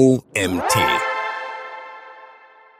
OMT.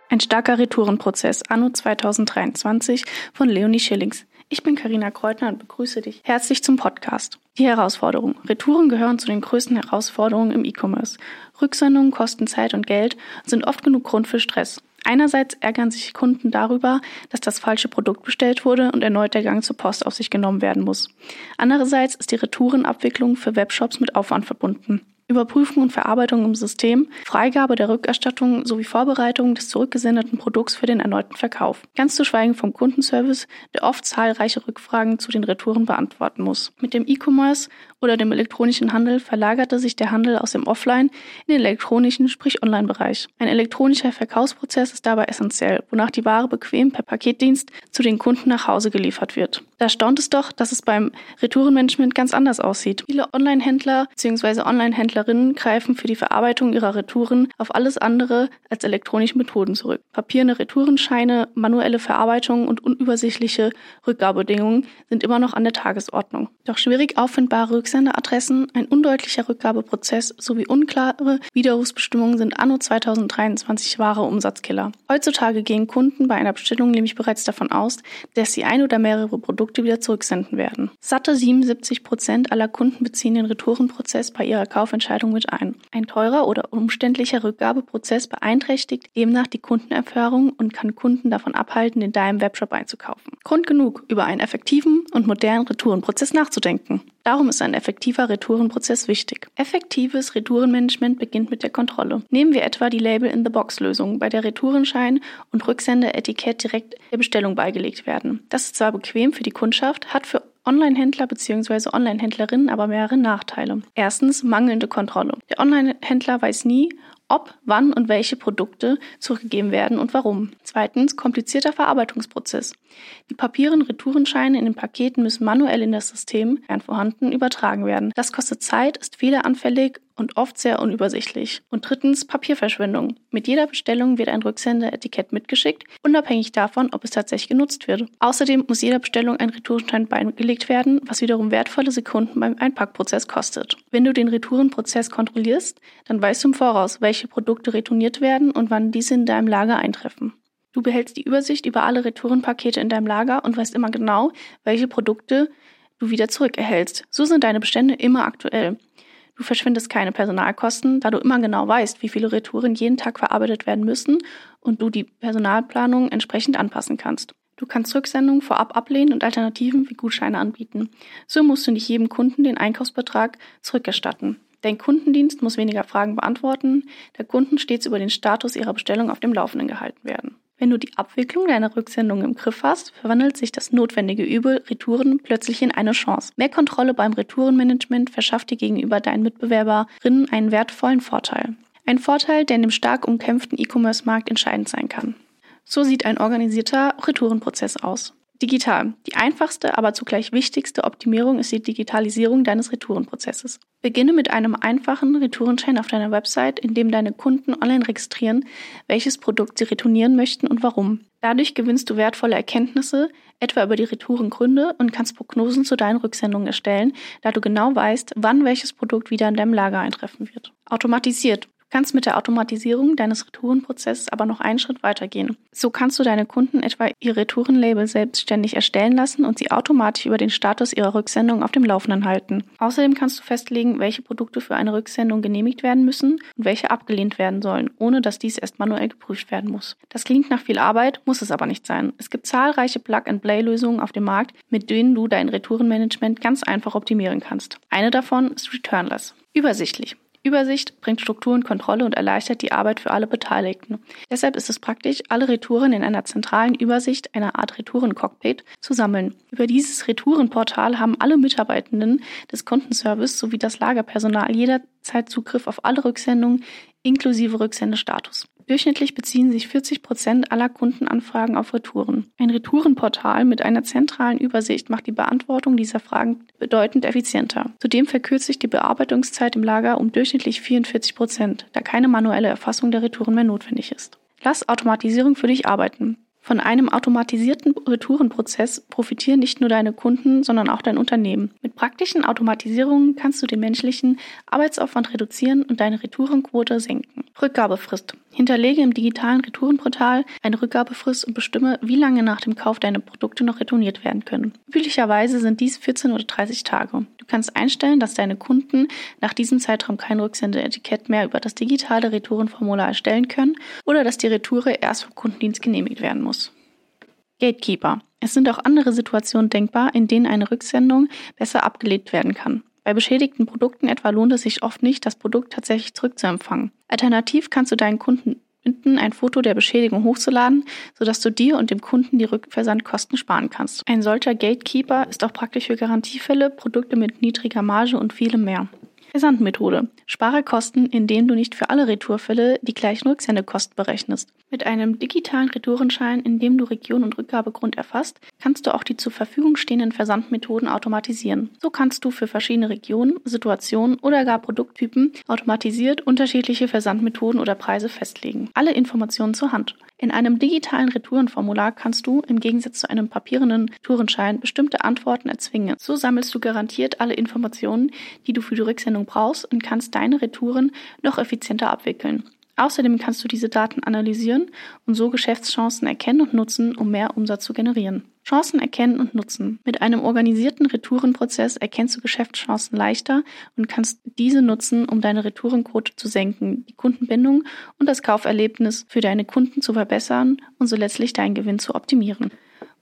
Ein starker Retourenprozess anno 2023 von Leonie Schillings. Ich bin Karina Kreutner und begrüße dich herzlich zum Podcast. Die Herausforderung. Retouren gehören zu den größten Herausforderungen im E-Commerce. Rücksendungen kosten Zeit und Geld und sind oft genug Grund für Stress. Einerseits ärgern sich Kunden darüber, dass das falsche Produkt bestellt wurde und erneut der Gang zur Post auf sich genommen werden muss. Andererseits ist die Retourenabwicklung für Webshops mit Aufwand verbunden. Überprüfung und Verarbeitung im System, Freigabe der Rückerstattung sowie Vorbereitung des zurückgesendeten Produkts für den erneuten Verkauf. Ganz zu schweigen vom Kundenservice, der oft zahlreiche Rückfragen zu den Retouren beantworten muss. Mit dem E-Commerce oder dem elektronischen Handel verlagerte sich der Handel aus dem Offline in den elektronischen, sprich Online-Bereich. Ein elektronischer Verkaufsprozess ist dabei essentiell, wonach die Ware bequem per Paketdienst zu den Kunden nach Hause geliefert wird. Da staunt es doch, dass es beim Retourenmanagement ganz anders aussieht. Viele Online-Händler bzw. Online-Händler Händlerinnen greifen für die Verarbeitung ihrer Retouren auf alles andere als elektronische Methoden zurück. Papierne Retourenscheine, manuelle Verarbeitung und unübersichtliche Rückgabedingungen sind immer noch an der Tagesordnung. Doch schwierig auffindbare Rücksenderadressen, ein undeutlicher Rückgabeprozess sowie unklare Widerrufsbestimmungen sind anno 2023 wahre Umsatzkiller. Heutzutage gehen Kunden bei einer Bestellung nämlich bereits davon aus, dass sie ein oder mehrere Produkte wieder zurücksenden werden. Satte 77 Prozent aller Kunden beziehen den Retourenprozess bei ihrer Kaufentscheidung Entscheidung mit ein. Ein teurer oder umständlicher Rückgabeprozess beeinträchtigt demnach die Kundenerfahrung und kann Kunden davon abhalten, in deinem Webshop einzukaufen. Grund genug, über einen effektiven und modernen Retourenprozess nachzudenken. Darum ist ein effektiver Retourenprozess wichtig. Effektives Retourenmanagement beginnt mit der Kontrolle. Nehmen wir etwa die Label-in-the-Box-Lösung, bei der Retourenschein und Rücksendeetikett direkt der Bestellung beigelegt werden. Das ist zwar bequem für die Kundschaft, hat für Online-Händler bzw. Online-Händlerinnen aber mehrere Nachteile. Erstens mangelnde Kontrolle. Der Online-Händler weiß nie, ob, wann und welche Produkte zurückgegeben werden und warum. Zweitens komplizierter Verarbeitungsprozess. Die Papieren, Retourenscheine in den Paketen müssen manuell in das System, während vorhanden, übertragen werden. Das kostet Zeit, ist fehleranfällig und oft sehr unübersichtlich. Und drittens Papierverschwendung. Mit jeder Bestellung wird ein Rücksendeetikett mitgeschickt, unabhängig davon, ob es tatsächlich genutzt wird. Außerdem muss jeder Bestellung ein Retourenschein beigelegt werden, was wiederum wertvolle Sekunden beim Einpackprozess kostet. Wenn du den Retourenprozess kontrollierst, dann weißt du im Voraus, welche Produkte retourniert werden und wann diese in deinem Lager eintreffen. Du behältst die Übersicht über alle Retourenpakete in deinem Lager und weißt immer genau, welche Produkte du wieder zurückerhältst. So sind deine Bestände immer aktuell. Du verschwindest keine Personalkosten, da du immer genau weißt, wie viele Retouren jeden Tag verarbeitet werden müssen und du die Personalplanung entsprechend anpassen kannst. Du kannst Rücksendungen vorab ablehnen und Alternativen wie Gutscheine anbieten. So musst du nicht jedem Kunden den Einkaufsbetrag zurückerstatten. Dein Kundendienst muss weniger Fragen beantworten, der Kunden stets über den Status ihrer Bestellung auf dem Laufenden gehalten werden. Wenn du die Abwicklung deiner Rücksendung im Griff hast, verwandelt sich das notwendige Übel Retouren plötzlich in eine Chance. Mehr Kontrolle beim Retourenmanagement verschafft dir gegenüber deinen Mitbewerberinnen einen wertvollen Vorteil. Ein Vorteil, der in dem stark umkämpften E-Commerce-Markt entscheidend sein kann. So sieht ein organisierter Retourenprozess aus. Digital. Die einfachste, aber zugleich wichtigste Optimierung ist die Digitalisierung deines Retourenprozesses. Beginne mit einem einfachen Retourenschein auf deiner Website, in dem deine Kunden online registrieren, welches Produkt sie retournieren möchten und warum. Dadurch gewinnst du wertvolle Erkenntnisse, etwa über die Retourengründe und kannst Prognosen zu deinen Rücksendungen erstellen, da du genau weißt, wann welches Produkt wieder in deinem Lager eintreffen wird. Automatisiert kannst mit der Automatisierung deines Retourenprozesses aber noch einen Schritt weitergehen. So kannst du deine Kunden etwa ihr Retourenlabel selbstständig erstellen lassen und sie automatisch über den Status ihrer Rücksendung auf dem Laufenden halten. Außerdem kannst du festlegen, welche Produkte für eine Rücksendung genehmigt werden müssen und welche abgelehnt werden sollen, ohne dass dies erst manuell geprüft werden muss. Das klingt nach viel Arbeit, muss es aber nicht sein. Es gibt zahlreiche Plug-and-Play-Lösungen auf dem Markt, mit denen du dein Retourenmanagement ganz einfach optimieren kannst. Eine davon ist Returnless. Übersichtlich. Übersicht bringt Struktur und Kontrolle und erleichtert die Arbeit für alle Beteiligten. Deshalb ist es praktisch, alle Retouren in einer zentralen Übersicht, einer Art Retouren-Cockpit, zu sammeln. Über dieses Retourenportal haben alle Mitarbeitenden des Kundenservice sowie das Lagerpersonal jederzeit Zugriff auf alle Rücksendungen inklusive Rücksendestatus. Durchschnittlich beziehen sich 40 Prozent aller Kundenanfragen auf Retouren. Ein Retourenportal mit einer zentralen Übersicht macht die Beantwortung dieser Fragen bedeutend effizienter. Zudem verkürzt sich die Bearbeitungszeit im Lager um durchschnittlich 44 Prozent, da keine manuelle Erfassung der Retouren mehr notwendig ist. Lass Automatisierung für dich arbeiten. Von einem automatisierten Retourenprozess profitieren nicht nur deine Kunden, sondern auch dein Unternehmen. Mit praktischen Automatisierungen kannst du den menschlichen Arbeitsaufwand reduzieren und deine Retourenquote senken. Rückgabefrist. Hinterlege im digitalen Retourenportal eine Rückgabefrist und bestimme, wie lange nach dem Kauf deine Produkte noch retourniert werden können. Üblicherweise sind dies 14 oder 30 Tage. Du kannst einstellen, dass deine Kunden nach diesem Zeitraum kein Rücksendeetikett mehr über das digitale Retourenformular erstellen können oder dass die Retoure erst vom Kundendienst genehmigt werden muss. Gatekeeper. Es sind auch andere Situationen denkbar, in denen eine Rücksendung besser abgelehnt werden kann. Bei beschädigten Produkten etwa lohnt es sich oft nicht, das Produkt tatsächlich zurückzuempfangen. Alternativ kannst du deinen Kunden bitten, ein Foto der Beschädigung hochzuladen, sodass du dir und dem Kunden die Rückversandkosten sparen kannst. Ein solcher Gatekeeper ist auch praktisch für Garantiefälle, Produkte mit niedriger Marge und vielem mehr. Versandmethode. Spare Kosten, indem du nicht für alle Retourfälle die gleichen Rücksendekosten berechnest. Mit einem digitalen Retourenschein, in dem du Region und Rückgabegrund erfasst, kannst du auch die zur Verfügung stehenden Versandmethoden automatisieren. So kannst du für verschiedene Regionen, Situationen oder gar Produkttypen automatisiert unterschiedliche Versandmethoden oder Preise festlegen. Alle Informationen zur Hand. In einem digitalen Retourenformular kannst du, im Gegensatz zu einem papierenden Tourenschein, bestimmte Antworten erzwingen. So sammelst du garantiert alle Informationen, die du für die Rücksendung brauchst und kannst deine Retouren noch effizienter abwickeln. Außerdem kannst du diese Daten analysieren und so Geschäftschancen erkennen und nutzen, um mehr Umsatz zu generieren. Chancen erkennen und nutzen. Mit einem organisierten Retourenprozess erkennst du Geschäftschancen leichter und kannst diese nutzen, um deine Retourenquote zu senken, die Kundenbindung und das Kauferlebnis für deine Kunden zu verbessern und so letztlich deinen Gewinn zu optimieren.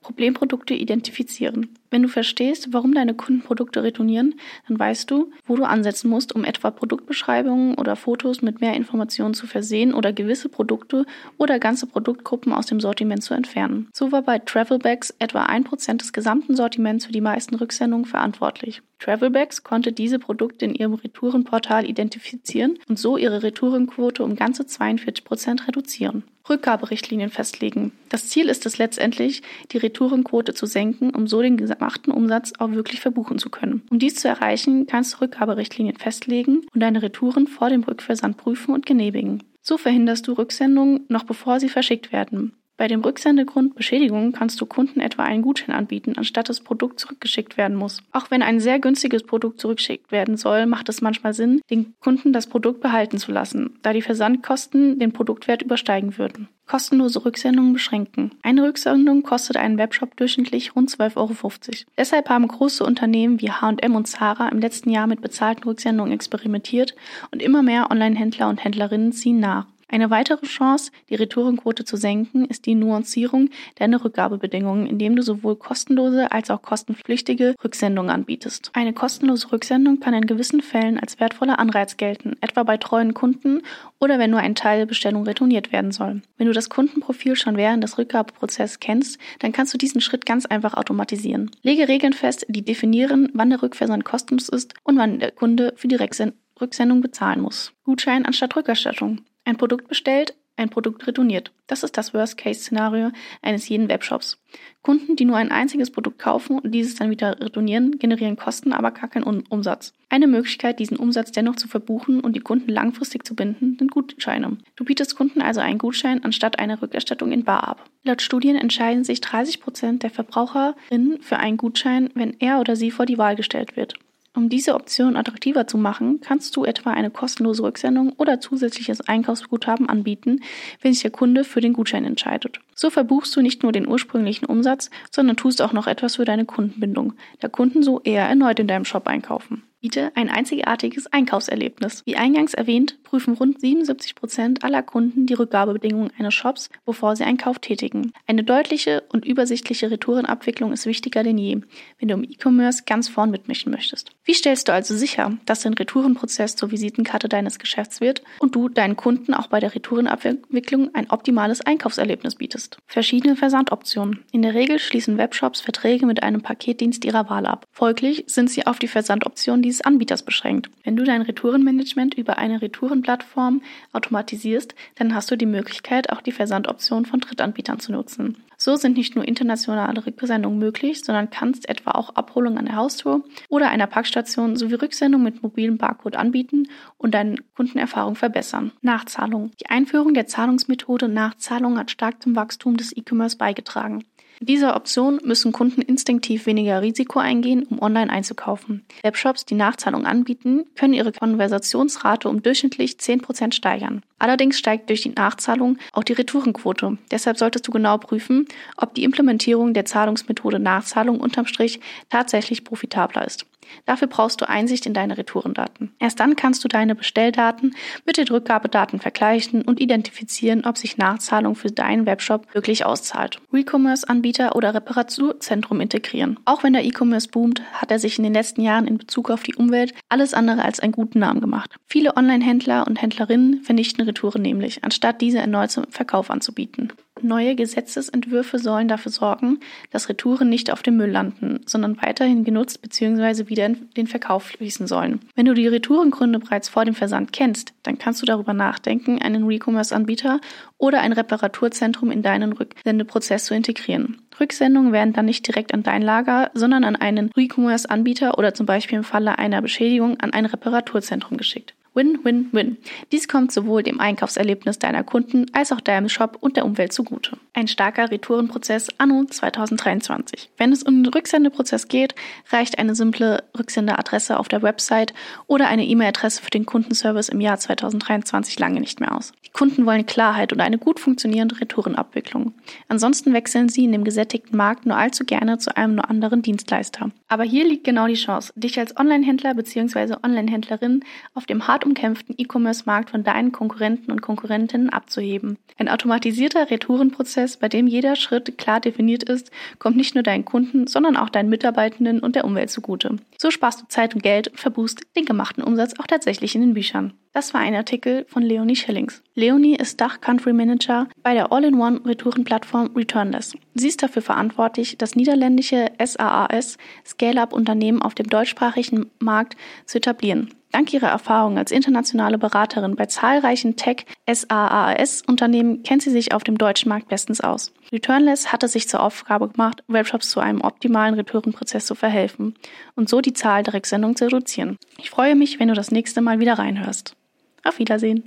Problemprodukte identifizieren. Wenn du verstehst, warum deine Kunden Produkte retournieren, dann weißt du, wo du ansetzen musst, um etwa Produktbeschreibungen oder Fotos mit mehr Informationen zu versehen oder gewisse Produkte oder ganze Produktgruppen aus dem Sortiment zu entfernen. So war bei Travelbags etwa ein Prozent des gesamten Sortiments für die meisten Rücksendungen verantwortlich. Travelbags konnte diese Produkte in ihrem Retourenportal identifizieren und so ihre Retourenquote um ganze 42 Prozent reduzieren. Rückgaberichtlinien festlegen. Das Ziel ist es letztendlich, die Retourenquote zu senken, um so den gemachten Umsatz auch wirklich verbuchen zu können. Um dies zu erreichen, kannst du Rückgaberichtlinien festlegen und deine Retouren vor dem Rückversand prüfen und genehmigen. So verhinderst du Rücksendungen noch bevor sie verschickt werden. Bei dem Rücksendegrund Beschädigung kannst du Kunden etwa einen Gutschein anbieten, anstatt das Produkt zurückgeschickt werden muss. Auch wenn ein sehr günstiges Produkt zurückgeschickt werden soll, macht es manchmal Sinn, den Kunden das Produkt behalten zu lassen, da die Versandkosten den Produktwert übersteigen würden. Kostenlose Rücksendungen beschränken. Eine Rücksendung kostet einen Webshop durchschnittlich rund 12,50 Euro. Deshalb haben große Unternehmen wie H&M und Zara im letzten Jahr mit bezahlten Rücksendungen experimentiert und immer mehr Online-Händler und Händlerinnen ziehen nach. Eine weitere Chance, die Retourenquote zu senken, ist die Nuancierung deiner Rückgabebedingungen, indem du sowohl kostenlose als auch kostenpflichtige Rücksendungen anbietest. Eine kostenlose Rücksendung kann in gewissen Fällen als wertvoller Anreiz gelten, etwa bei treuen Kunden oder wenn nur ein Teil der Bestellung retourniert werden soll. Wenn du das Kundenprofil schon während des Rückgabeprozesses kennst, dann kannst du diesen Schritt ganz einfach automatisieren. Lege Regeln fest, die definieren, wann der Rückversand kostenlos ist und wann der Kunde für die Rücksendung bezahlen muss. Gutschein anstatt Rückerstattung. Ein Produkt bestellt, ein Produkt retourniert. Das ist das Worst-Case-Szenario eines jeden Webshops. Kunden, die nur ein einziges Produkt kaufen und dieses dann wieder retournieren, generieren Kosten, aber gar keinen Umsatz. Eine Möglichkeit, diesen Umsatz dennoch zu verbuchen und die Kunden langfristig zu binden, sind Gutscheine. Du bietest Kunden also einen Gutschein anstatt einer Rückerstattung in Bar ab. Laut Studien entscheiden sich 30 Prozent der Verbraucherinnen für einen Gutschein, wenn er oder sie vor die Wahl gestellt wird. Um diese Option attraktiver zu machen, kannst du etwa eine kostenlose Rücksendung oder zusätzliches Einkaufsguthaben anbieten, wenn sich der Kunde für den Gutschein entscheidet. So verbuchst du nicht nur den ursprünglichen Umsatz, sondern tust auch noch etwas für deine Kundenbindung, da Kunden so eher erneut in deinem Shop einkaufen biete ein einzigartiges Einkaufserlebnis. Wie eingangs erwähnt, prüfen rund 77 Prozent aller Kunden die Rückgabebedingungen eines Shops, bevor sie einen Kauf tätigen. Eine deutliche und übersichtliche Retourenabwicklung ist wichtiger denn je, wenn du im E-Commerce ganz vorn mitmischen möchtest. Wie stellst du also sicher, dass dein Retourenprozess zur Visitenkarte deines Geschäfts wird und du deinen Kunden auch bei der Retourenabwicklung ein optimales Einkaufserlebnis bietest? Verschiedene Versandoptionen. In der Regel schließen Webshops Verträge mit einem Paketdienst ihrer Wahl ab. Folglich sind sie auf die Versandoption dieses Anbieters beschränkt. Wenn du dein Retourenmanagement über eine Retourenplattform automatisierst, dann hast du die Möglichkeit, auch die Versandoption von Drittanbietern zu nutzen. So sind nicht nur internationale Rücksendungen möglich, sondern kannst etwa auch Abholung an der Haustür oder einer Packstation sowie Rücksendung mit mobilem Barcode anbieten und deine Kundenerfahrung verbessern. Nachzahlung. Die Einführung der Zahlungsmethode Nachzahlung hat stark zum Wachstum des E-Commerce beigetragen. Mit dieser Option müssen Kunden instinktiv weniger Risiko eingehen, um online einzukaufen. Webshops, die Nachzahlung anbieten, können ihre Konversationsrate um durchschnittlich 10% steigern. Allerdings steigt durch die Nachzahlung auch die Retourenquote. Deshalb solltest du genau prüfen, ob die Implementierung der Zahlungsmethode Nachzahlung unterm Strich tatsächlich profitabler ist. Dafür brauchst du Einsicht in deine Retourendaten. Erst dann kannst du deine Bestelldaten mit den Rückgabedaten vergleichen und identifizieren, ob sich Nachzahlung für deinen Webshop wirklich auszahlt. E-Commerce-Anbieter oder Reparaturzentrum integrieren. Auch wenn der E-Commerce boomt, hat er sich in den letzten Jahren in Bezug auf die Umwelt alles andere als einen guten Namen gemacht. Viele Online-Händler und Händlerinnen vernichten Retouren nämlich, anstatt diese erneut zum Verkauf anzubieten. Neue Gesetzesentwürfe sollen dafür sorgen, dass Retouren nicht auf dem Müll landen, sondern weiterhin genutzt bzw. wieder in den Verkauf fließen sollen. Wenn du die Retourengründe bereits vor dem Versand kennst, dann kannst du darüber nachdenken, einen Recommerce-Anbieter oder ein Reparaturzentrum in deinen Rücksendeprozess zu integrieren. Rücksendungen werden dann nicht direkt an dein Lager, sondern an einen Recommerce-Anbieter oder zum Beispiel im Falle einer Beschädigung an ein Reparaturzentrum geschickt. Win, win, win. Dies kommt sowohl dem Einkaufserlebnis deiner Kunden als auch deinem Shop und der Umwelt zugute. Ein starker Retourenprozess anno 2023. Wenn es um den Rücksendeprozess geht, reicht eine simple Rücksendeadresse auf der Website oder eine E-Mail-Adresse für den Kundenservice im Jahr 2023 lange nicht mehr aus. Die Kunden wollen Klarheit und eine gut funktionierende Retourenabwicklung. Ansonsten wechseln sie in dem gesättigten Markt nur allzu gerne zu einem nur anderen Dienstleister. Aber hier liegt genau die Chance, dich als Online-Händler bzw. Online-Händlerin auf dem hart umkämpften E-Commerce-Markt von deinen Konkurrenten und Konkurrentinnen abzuheben. Ein automatisierter Retourenprozess, bei dem jeder Schritt klar definiert ist, kommt nicht nur deinen Kunden, sondern auch deinen Mitarbeitenden und der Umwelt zugute. So sparst du Zeit und Geld und verbuchst den gemachten Umsatz auch tatsächlich in den Büchern. Das war ein Artikel von Leonie Schillings. Leonie ist Dach Country Manager bei der All-in-One Retourenplattform Returnless. Sie ist dafür verantwortlich, das niederländische SAAS Scale-Up Unternehmen auf dem deutschsprachigen Markt zu etablieren. Dank ihrer Erfahrung als internationale Beraterin bei zahlreichen Tech-SaaS-Unternehmen kennt sie sich auf dem deutschen Markt bestens aus. Returnless hatte sich zur Aufgabe gemacht, Webshops zu einem optimalen Retourenprozess zu verhelfen und so die Zahl der Rücksendungen zu reduzieren. Ich freue mich, wenn du das nächste Mal wieder reinhörst. Auf Wiedersehen.